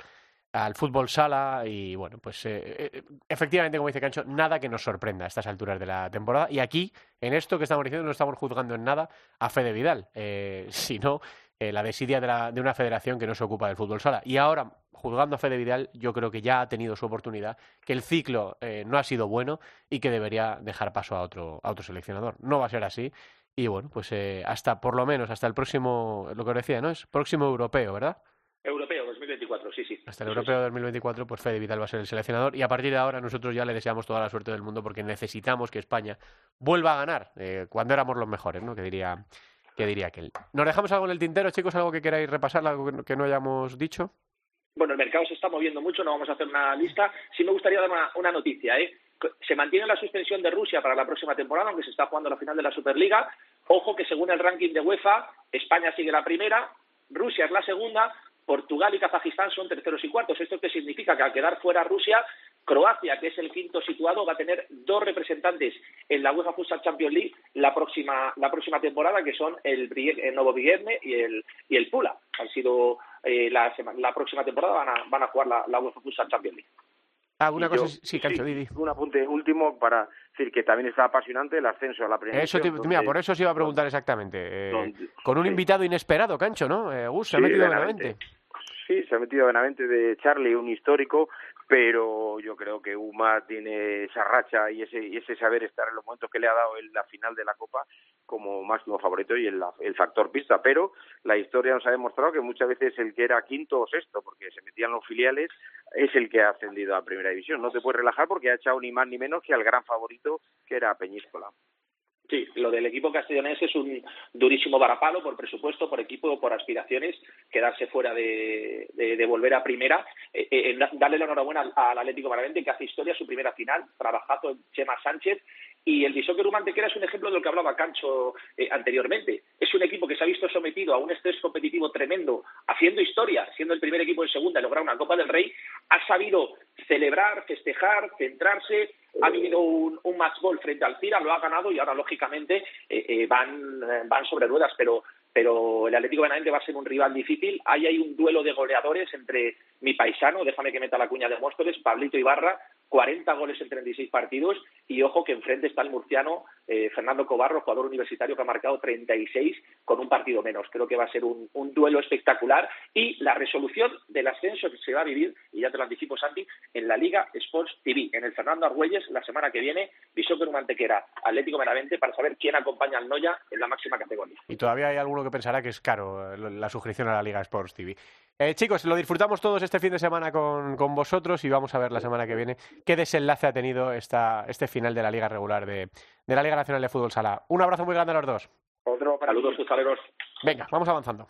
al fútbol sala y bueno, pues eh, eh, efectivamente, como dice Cancho, nada que nos sorprenda a estas alturas de la temporada y aquí, en esto que estamos diciendo, no estamos juzgando en nada a Fede Vidal, eh, sino eh, la desidia de, la- de una federación que no se ocupa del fútbol sala. Y ahora, juzgando a Fede Vidal, yo creo que ya ha tenido su oportunidad, que el ciclo eh, no ha sido bueno y que debería dejar paso a otro, a otro seleccionador. No va a ser así. Y bueno, pues hasta por lo menos hasta el próximo, lo que os decía, ¿no? Es próximo europeo, ¿verdad? Europeo 2024 sí sí Hasta el europeo 2024, pues Fede Vidal va a ser el seleccionador. Y a partir de ahora, nosotros ya le deseamos toda la suerte del mundo porque necesitamos que España vuelva a ganar eh, cuando éramos los mejores, ¿no? Que diría que diría aquel. ¿Nos dejamos algo en el tintero, chicos? ¿Algo que queráis repasar, algo que no- que no hayamos dicho? Bueno, el mercado se está moviendo mucho, no vamos a hacer una lista. Sí me gustaría dar una, una noticia. ¿eh? Se mantiene la suspensión de Rusia para la próxima temporada, aunque se está jugando la final de la Superliga. Ojo que según el ranking de UEFA, España sigue la primera, Rusia es la segunda, Portugal y Kazajistán son terceros y cuartos. ¿Esto qué significa? Que al quedar fuera Rusia, Croacia, que es el quinto situado, va a tener dos representantes en la UEFA Futsal Champions League la próxima, la próxima temporada, que son el, el Novo Bierne y el, Pula. Han sido eh, la, la próxima temporada van a, van a jugar la, la UEFA Futsal Champions League. ¿Alguna Y cosa? yo- sí, Cancho, Didi. Un apunte último para decir que también está apasionante el ascenso a la primera Eso te- división, mira, donde- por eso os iba a preguntar exactamente. eh, donde- con un sí. invitado inesperado, Cancho, ¿no? Eh, Gus, se ha Sí, metido Benavente. buenamente. Sí, se ha metido Benavente de Charlie, un histórico, pero yo creo que Uma tiene esa racha y ese, y ese saber estar en los momentos que le ha dado en la final de la Copa como máximo favorito y el, el factor pista. Pero la historia nos ha demostrado que muchas veces el que era quinto o sexto, porque se metían los filiales, es el que ha ascendido a primera división. No te puedes relajar porque ha echado ni más ni menos que al gran favorito que era Peñíscola. Sí, lo del equipo castellonés es un durísimo varapalo por presupuesto, por equipo, por aspiraciones, quedarse fuera de, de- de volver a primera. Eh, eh, darle la enhorabuena al, al Atlético Maravente que hace historia, su primera final, trabajazo Chema Sánchez. Y el Bishoker Mantequera es un ejemplo de lo que hablaba Cancho eh, anteriormente. Es un equipo que se ha visto sometido a un estrés competitivo tremendo, haciendo historia, siendo el primer equipo en segunda y lograr una Copa del Rey. Ha sabido celebrar, festejar, centrarse, ha vivido un, un match ball frente al Cira, lo ha ganado y ahora, lógicamente, eh, eh, van, eh, van sobre ruedas, pero pero el Atlético Benavente va a ser un rival difícil. Ahí hay un duelo de goleadores entre mi paisano, déjame que meta la cuña de Móstoles, Pablito Ibarra, 40 goles en 36 partidos, y ojo que enfrente está el murciano eh, Fernando Cobarro, jugador universitario que ha marcado 36 con un partido menos. Creo que va a ser un, duelo espectacular y la resolución del ascenso que se va a vivir, y ya te lo anticipo Santi, en la Liga Sports TV, en el Fernando Argüelles, la semana que viene, Bishoker Mantequera, Atlético Benavente, para saber quién acompaña al Noya en la máxima categoría. Y todavía hay alguno que pensará que es caro eh, la suscripción a la Liga Sports TV. Eh, chicos, lo disfrutamos todos este fin de semana con, con vosotros y vamos a ver la semana que viene qué desenlace ha tenido esta, este final de la Liga regular de, de la Liga Nacional de Fútbol Sala. Un abrazo muy grande a los dos. Otro para Saludos, futboleros. Venga, vamos avanzando.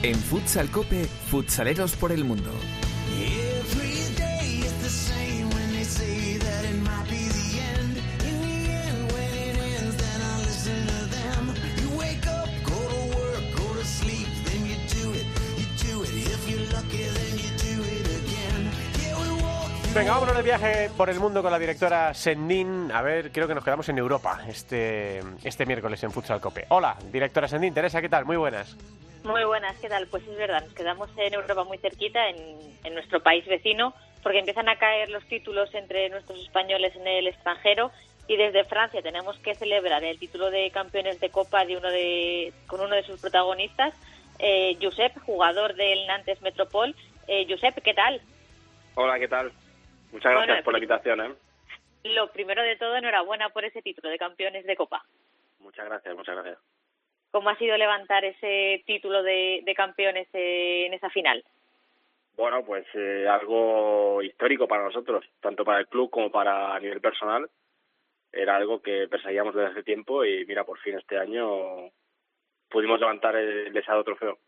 En Futsal Cope, futsaleros por el mundo. Venga, vámonos de viaje por el mundo con la directora Sendín. A ver, creo que nos quedamos en Europa este, este miércoles en Futsal Cope. Hola, directora Sendín. Teresa, ¿qué tal? Muy buenas. Muy buenas, ¿qué tal? Pues es verdad, nos quedamos en Europa muy cerquita, en, en nuestro país vecino, porque empiezan a caer los títulos entre nuestros españoles en el extranjero y desde Francia tenemos que celebrar el título de campeones de Copa de uno de, con uno de sus protagonistas, eh, Josep, jugador del Nantes Metropol. Eh, Josep, ¿qué tal? Hola, ¿qué tal? Muchas Bueno, gracias por la invitación, ¿eh? Lo primero de todo, enhorabuena por ese título de campeones de Copa. Muchas gracias, muchas gracias. ¿Cómo ha sido levantar ese título de, de campeones eh, en esa final? Bueno, pues eh, algo histórico para nosotros, tanto para el club como para a nivel personal. Era algo que perseguíamos desde hace tiempo y mira, por fin este año pudimos levantar el deseado trofeo.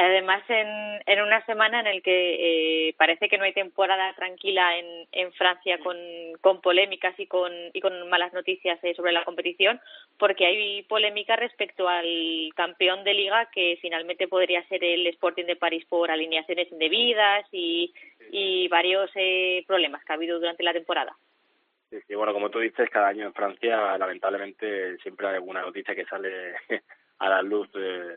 Además, en, en una semana en el que eh, parece que no hay temporada tranquila en, en Francia con, con polémicas y con, y con malas noticias eh, sobre la competición, porque hay polémica respecto al campeón de liga que finalmente podría ser el Sporting de París por alineaciones indebidas y, y varios eh, problemas que ha habido durante la temporada. Sí, sí, bueno, como tú dices, cada año en Francia, lamentablemente, siempre hay alguna noticia que sale a la luz eh,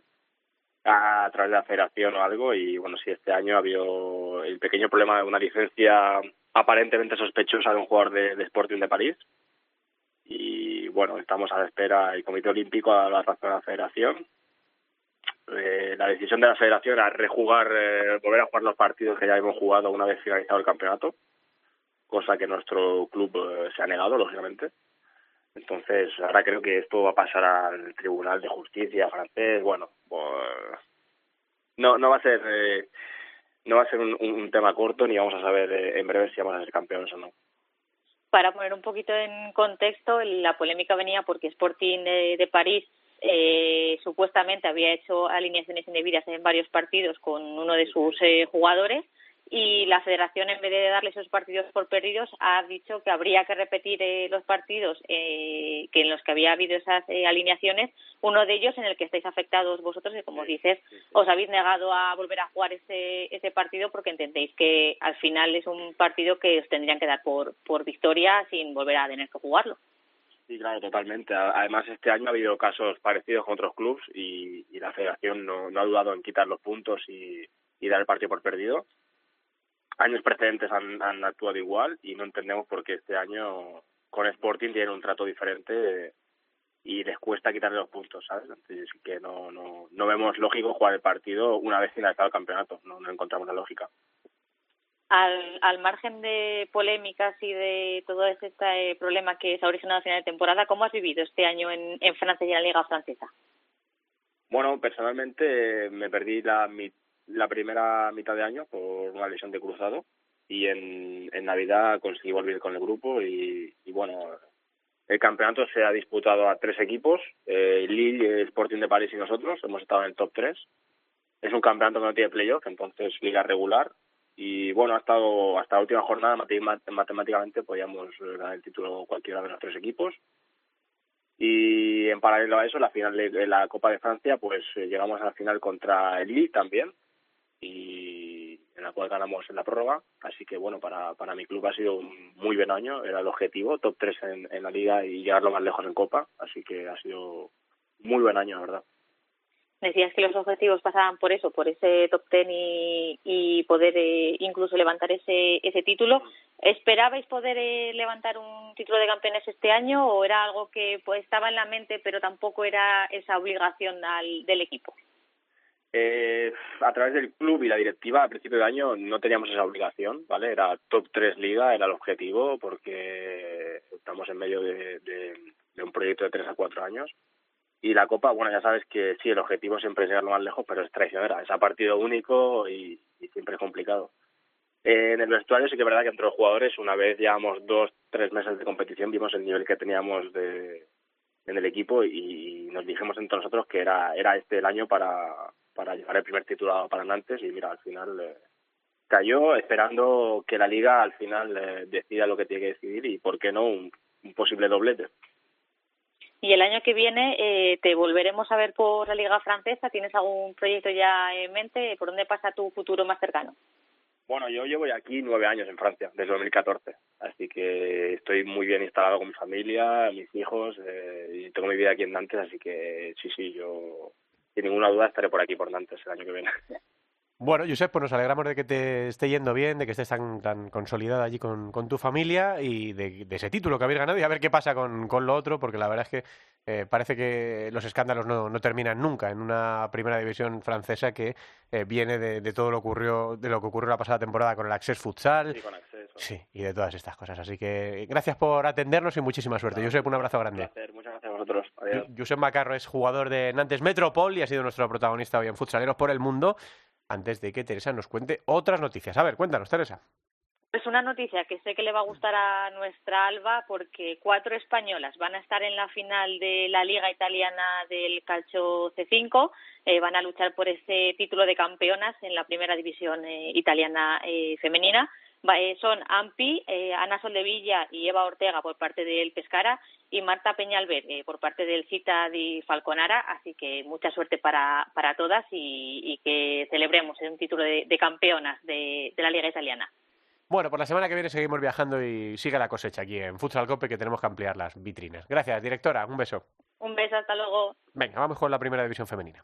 a través de la federación o algo. Y bueno, sí, este año ha habido el pequeño problema de una licencia aparentemente sospechosa de un jugador de, Sporting de París. Y bueno, estamos a la espera. El Comité Olímpico ha la razón a la federación. Eh, la decisión de la federación era rejugar, eh, volver a jugar los partidos que ya hemos jugado una vez finalizado el campeonato cosa que nuestro club eh, se ha negado, lógicamente. Entonces, ahora creo que esto va a pasar al Tribunal de Justicia francés. Bueno, pues, no, no va a ser eh, no va a ser un, tema corto ni vamos a saber eh, en breve si vamos a ser campeones o no. Para poner un poquito en contexto, la polémica venía porque Sporting de, de París eh, supuestamente había hecho alineaciones indebidas en varios partidos con uno de sus eh, jugadores y la federación en vez de darle esos partidos por perdidos ha dicho que habría que repetir eh, los partidos eh, que en los que había habido esas eh, alineaciones uno de ellos en el que estáis afectados vosotros y como dices os habéis negado a volver a jugar ese ese partido porque entendéis que al final es un partido que os tendrían que dar por por victoria sin volver a tener que jugarlo Sí, claro, totalmente. Además, este año ha habido casos parecidos con otros clubes y, y la federación no, no ha dudado en quitar los puntos y, y dar el partido por perdido. Años precedentes han, han actuado igual y no entendemos por qué este año con Sporting tienen un trato diferente y les cuesta quitarle los puntos, ¿sabes? Entonces, que no, no, no vemos lógico jugar el partido una vez finalizado el campeonato. No, no encontramos la lógica. al, al margen de polémicas y de todo este eh, problema que se ha originado a final de temporada, ¿cómo has vivido este año en, en Francia y en la Liga Francesa? Bueno, personalmente me perdí la, mi- la primera mitad de año por una lesión de cruzado y en, en Navidad conseguí volver con el grupo y, y bueno, el campeonato se ha disputado a tres equipos, eh, Lille, Sporting de París y nosotros, hemos estado en el top 3. Es un campeonato que no tiene playoff, entonces liga regular y bueno, ha estado hasta la última jornada mate- matemáticamente podíamos ganar el título cualquiera de los tres equipos y en paralelo a eso, la final de de la Copa de Francia, pues eh, llegamos a la final contra el Lille también, y en la cual ganamos en la prórroga. Así que bueno, para, para mi club ha sido un muy buen año, era el objetivo, top 3 en, en la liga y llegar lo más lejos en Copa. Así que ha sido muy buen año, la verdad. Decías que los objetivos pasaban por eso, por ese top ten y, y poder eh, incluso levantar ese, ese título. ¿Esperabais poder eh, levantar un título de campeones este año o era algo que pues, estaba en la mente pero tampoco era esa obligación al, del equipo? Eh, a través del club y la directiva, a principio de año no teníamos esa obligación, ¿vale? Era top 3 liga, era el objetivo, porque estamos en medio de, de, de un proyecto de 3 a 4 años. Y la Copa, bueno, ya sabes que sí, el objetivo siempre es llegar lo más lejos, pero es traicionera, es a partido único y, y siempre es complicado. Eh, en el vestuario sí que es verdad que entre los jugadores, una vez llevamos dos, tres meses de competición, vimos el nivel que teníamos de, en el equipo y nos dijimos entre nosotros que era, era este el año para, para llevar el primer título para Nantes y mira, al final eh, cayó esperando que la liga al final eh, decida lo que tiene que decidir y por qué no un, un posible doblete. Y el año que viene eh, te volveremos a ver por la Liga Francesa. ¿Tienes algún proyecto ya en mente? ¿Por dónde pasa tu futuro más cercano? Bueno, yo llevo ya aquí nueve años en Francia, desde 2014, así que estoy muy bien instalado con mi familia, mis hijos, eh, y tengo mi vida aquí en Nantes, así que sí, sí, yo sin ninguna duda estaré por aquí por Nantes el año que viene. Bueno, Josep, pues nos alegramos de que te esté yendo bien, de que estés tan, tan consolidada allí con, con tu familia y de, de ese título que habéis ganado y a ver qué pasa con, con lo otro, porque la verdad es que eh, parece que los escándalos no, no terminan nunca en una primera división francesa que eh, viene de, de todo lo ocurrió, de lo que ocurrió la pasada temporada con el Access Futsal. Sí, con acceso. Sí, y de todas estas cosas. Así que gracias por atendernos y muchísima suerte. Josep, un abrazo Un grande. placer, muchas gracias a vosotros. Adiós. Josep Macarro es jugador de Nantes Metropol y ha sido nuestro protagonista hoy en Futsaleros por el Mundo. Antes de que Teresa nos cuente otras noticias. A ver, cuéntanos, Teresa. Es una noticia que sé que le va a gustar a nuestra Alba porque cuatro españolas van a estar en la final de la Liga Italiana del Calcio C5. Eh, van a luchar por ese título de campeonas en la primera división eh, italiana eh, femenina. Eh, son Ampi, eh, Ana Soldevilla y Eva Ortega por parte del Pescara y Marta Peñalver eh, por parte del Cita di Falconara. Así que mucha suerte para, para todas y, y que celebremos un título de, de campeonas de- de la Liga Italiana. Bueno, por la semana que viene seguimos viajando y sigue la cosecha aquí en Futsal Cope que tenemos que ampliar las vitrinas. Gracias, directora. Un beso. Un beso, hasta luego. Venga, vamos con la primera división femenina.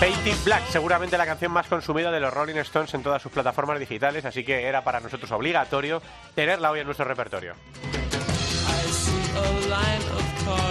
Painted Black, seguramente la canción más consumida de los Rolling Stones en todas sus plataformas digitales, así que era para nosotros obligatorio tenerla hoy en nuestro repertorio.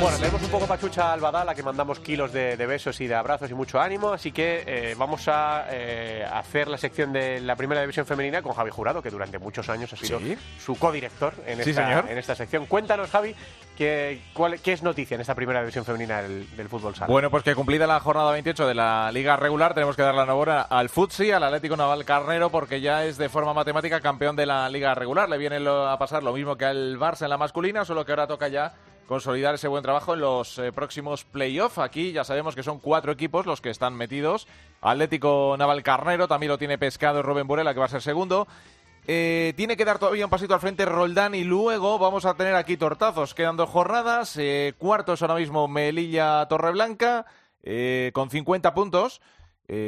Bueno, tenemos un poco pachucha al Badal, a la que mandamos kilos de, de besos y de abrazos y mucho ánimo, así que eh, vamos a eh, hacer la sección de la primera división femenina con Javi Jurado, que durante muchos años ha sido Sí. su codirector en, Sí, esta, en esta sección. Cuéntanos, Javi, ¿qué, cuál- qué es noticia en esta primera división femenina del, del fútbol sala? Bueno, pues que cumplida la jornada 28 de la Liga Regular, tenemos que dar la enhorabuena al Futsi, al Atlético Naval Carnero, porque ya es de forma matemática campeón de la Liga Regular. Le viene lo- a pasar lo mismo que al Barça en la masculina, solo que ahora toca ya consolidar ese buen trabajo en los eh, próximos playoffs. Aquí ya sabemos que son cuatro equipos los que están metidos. Atlético Naval Carnero también lo tiene pescado Rubén Burela, que va a ser segundo. Eh, tiene que dar todavía un pasito al frente Roldán y luego vamos a tener aquí tortazos. Quedan dos jornadas. eh, cuartos ahora mismo Melilla Torreblanca eh, con 50 puntos,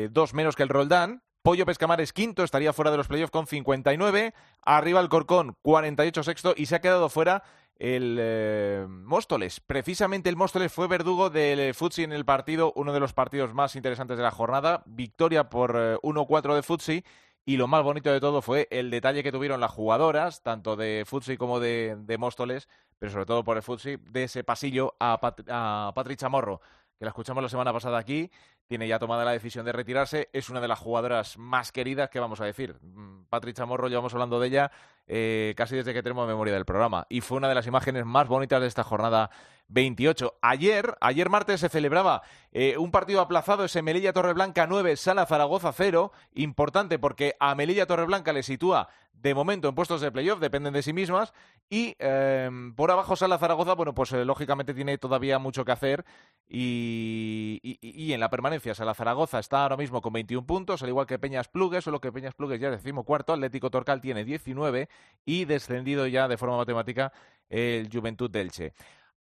dos menos que el Roldán. Pollo Pescamares quinto, estaría fuera de los playoffs con 59. Arriba el Corcón 48 sexto y se ha quedado fuera el eh, Móstoles. Precisamente el Móstoles fue verdugo del Futsi en el partido, uno de los partidos más interesantes de la jornada. Victoria por eh, 1-4 de Futsi. Y lo más bonito de todo fue el detalle que tuvieron las jugadoras, tanto de Futsi como de, de Móstoles, pero sobre todo por el Futsi, de ese pasillo a, Pat- a Patri Chamorro, que la escuchamos la semana pasada aquí, tiene ya tomada la decisión de retirarse, es una de las jugadoras más queridas que vamos a decir. Mm, Patri Chamorro, llevamos hablando de ella eh, casi desde que tenemos memoria del programa, y fue una de las imágenes más bonitas de esta jornada 28. Ayer, ayer martes se celebraba eh, un partido aplazado, ese Melilla Torreblanca 9, Sala Zaragoza 0, importante porque a Melilla Torreblanca le sitúa de momento en puestos de playoff, dependen de sí mismas, y eh, por abajo Sala Zaragoza, bueno, pues eh, lógicamente tiene todavía mucho que hacer, y en la permanencia Sala Zaragoza está ahora mismo con 21 puntos, al igual que Peñas Plugues, solo que Peñas Plugues ya es decimocuarto, Atlético Torcal tiene 19 y descendido ya de forma matemática el Juventud Delche.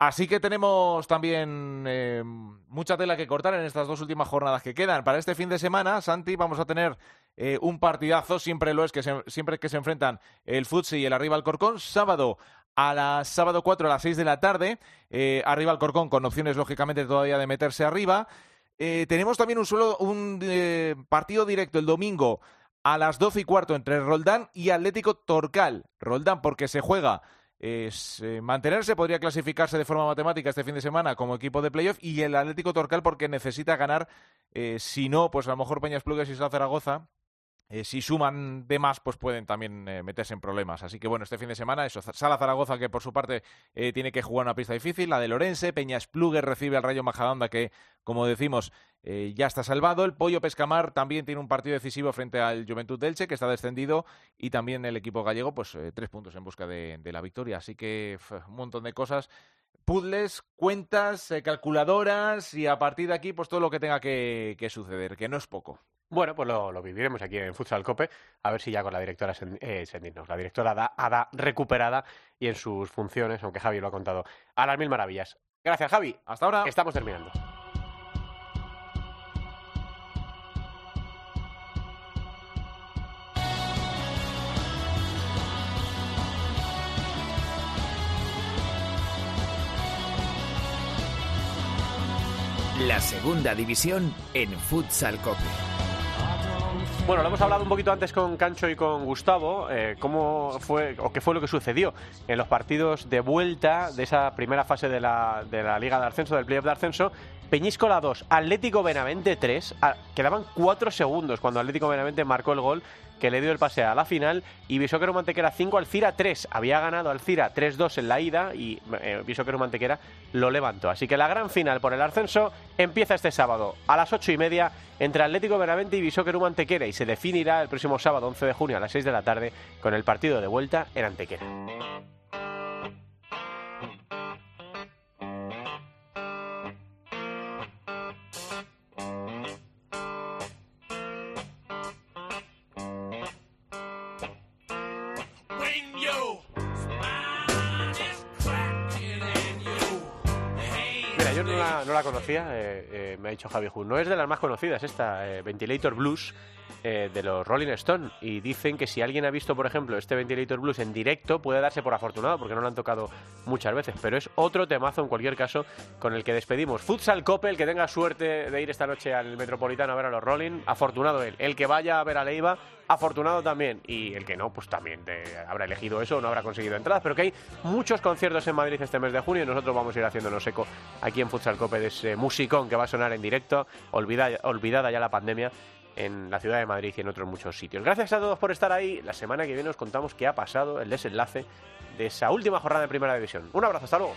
Así que tenemos también eh, mucha tela que cortar en estas dos últimas jornadas que quedan. Para este fin de semana, Santi, vamos a tener eh, un partidazo, siempre lo es, que se- siempre que se enfrentan el Futsi y el Arriba Alcorcón. Sábado a las sábado 4 a las 6 de la tarde, eh, Arriba Alcorcón con opciones, lógicamente, todavía de meterse arriba. Eh, tenemos también un, solo, un partido directo el domingo a las 12 y cuarto entre Roldán y Atlético Torcal. Roldán porque se juega es eh, mantenerse, podría clasificarse de forma matemática este fin de semana como equipo de playoff y el Atlético Torcal porque necesita ganar, eh, si no, pues a lo mejor Peñas Plugues y Zaragoza, eh, si suman de más, pues pueden también eh, meterse en problemas. Así que bueno, este fin de semana, eso, Sala Zaragoza que por su parte eh, tiene que jugar una pista difícil, la de Lorense, Peñas Plugues recibe al Rayo Majadahonda que, como decimos, ya está salvado. El Pollo Pescamar también tiene un partido decisivo frente al Juventud Delche, que está descendido, y también el equipo gallego, pues tres puntos en busca de, la victoria. Así que un montón de cosas. Puzzles, cuentas, calculadoras y a partir de aquí, pues todo lo que tenga que suceder, que no es poco. Bueno, pues lo, lo viviremos aquí en Futsal Cope, a ver si ya con la directora eh, la directora Ada, Ada recuperada y en sus funciones, aunque Javi lo ha contado a las mil maravillas. Gracias, Javi. Hasta ahora. Estamos terminando. La segunda división en Futsal Cope. Bueno, lo hemos hablado un poquito antes con Cancho y con Gustavo, eh, cómo fue o qué fue lo que sucedió en los partidos de vuelta de esa primera fase de la, de la Liga de Ascenso, del playoff de ascenso. Peñíscola 2, Atlético Benavente 3. Ah, quedaban 4 segundos cuando Atlético Benavente marcó el gol que le dio el pase a la final y Bisóquero Mantequera 5, Alcira 3. Había ganado Alcira 3-2 en la ida y eh, Bisóquero Mantequera lo levantó. Así que la gran final por el ascenso empieza este sábado a las 8 y media entre Atlético Benavente y Bisóquero Mantequera y se definirá el próximo sábado 11 de junio a las 6 de la tarde con el partido de vuelta en Antequera. Yo no la, no la conocía, eh, eh, me ha dicho Javi Jun. No es de las más conocidas esta, eh, Ventilator Blues. Eh, de los Rolling Stone y dicen que si alguien ha visto, por ejemplo, este Ventilator Blues en directo puede darse por afortunado porque no lo han tocado muchas veces, pero es otro temazo en cualquier caso con el que despedimos. Futsal Cope, el que tenga suerte de ir esta noche al Metropolitano a ver a los Rolling, afortunado él. El que vaya a ver a Leiva, afortunado también. Y el que no, pues también habrá elegido eso, no habrá conseguido entradas, pero que hay muchos conciertos en Madrid este mes de junio y nosotros vamos a ir haciéndonos eco aquí en Futsal Cope de ese musicón que va a sonar en directo, olvida- olvidada ya la pandemia en la ciudad de Madrid y en otros muchos sitios. Gracias a todos por estar ahí. La semana que viene os contamos qué ha pasado, el desenlace de esa última jornada de Primera División. Un abrazo, hasta luego.